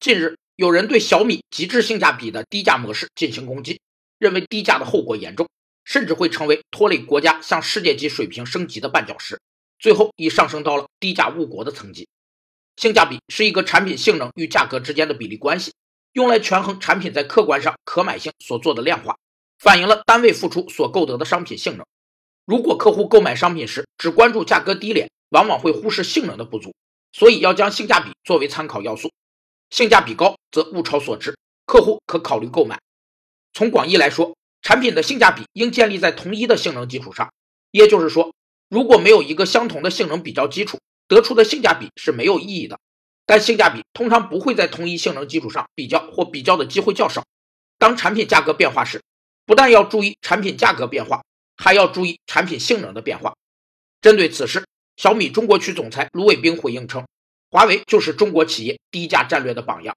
近日，有人对小米极致性价比的低价模式进行攻击，认为低价的后果严重，甚至会成为拖累国家向世界级水平升级的绊脚石，最后已上升到了低价误国的层级。性价比是一个产品性能与价格之间的比例关系，用来权衡产品在客观上可买性所做的量化，反映了单位付出所购得的商品性能。如果客户购买商品时只关注价格低廉，往往会忽视性能的不足，所以要将性价比作为参考要素。性价比高则物超所值，客户可考虑购买。从广义来说，产品的性价比应建立在同一的性能基础上，也就是说，如果没有一个相同的性能比较基础，得出的性价比是没有意义的。但性价比通常不会在同一性能基础上比较，或比较的机会较少。当产品价格变化时，不但要注意产品价格变化，还要注意产品性能的变化。针对此事，小米中国区总裁卢伟冰回应称。华为就是中国企业低价战略的榜样。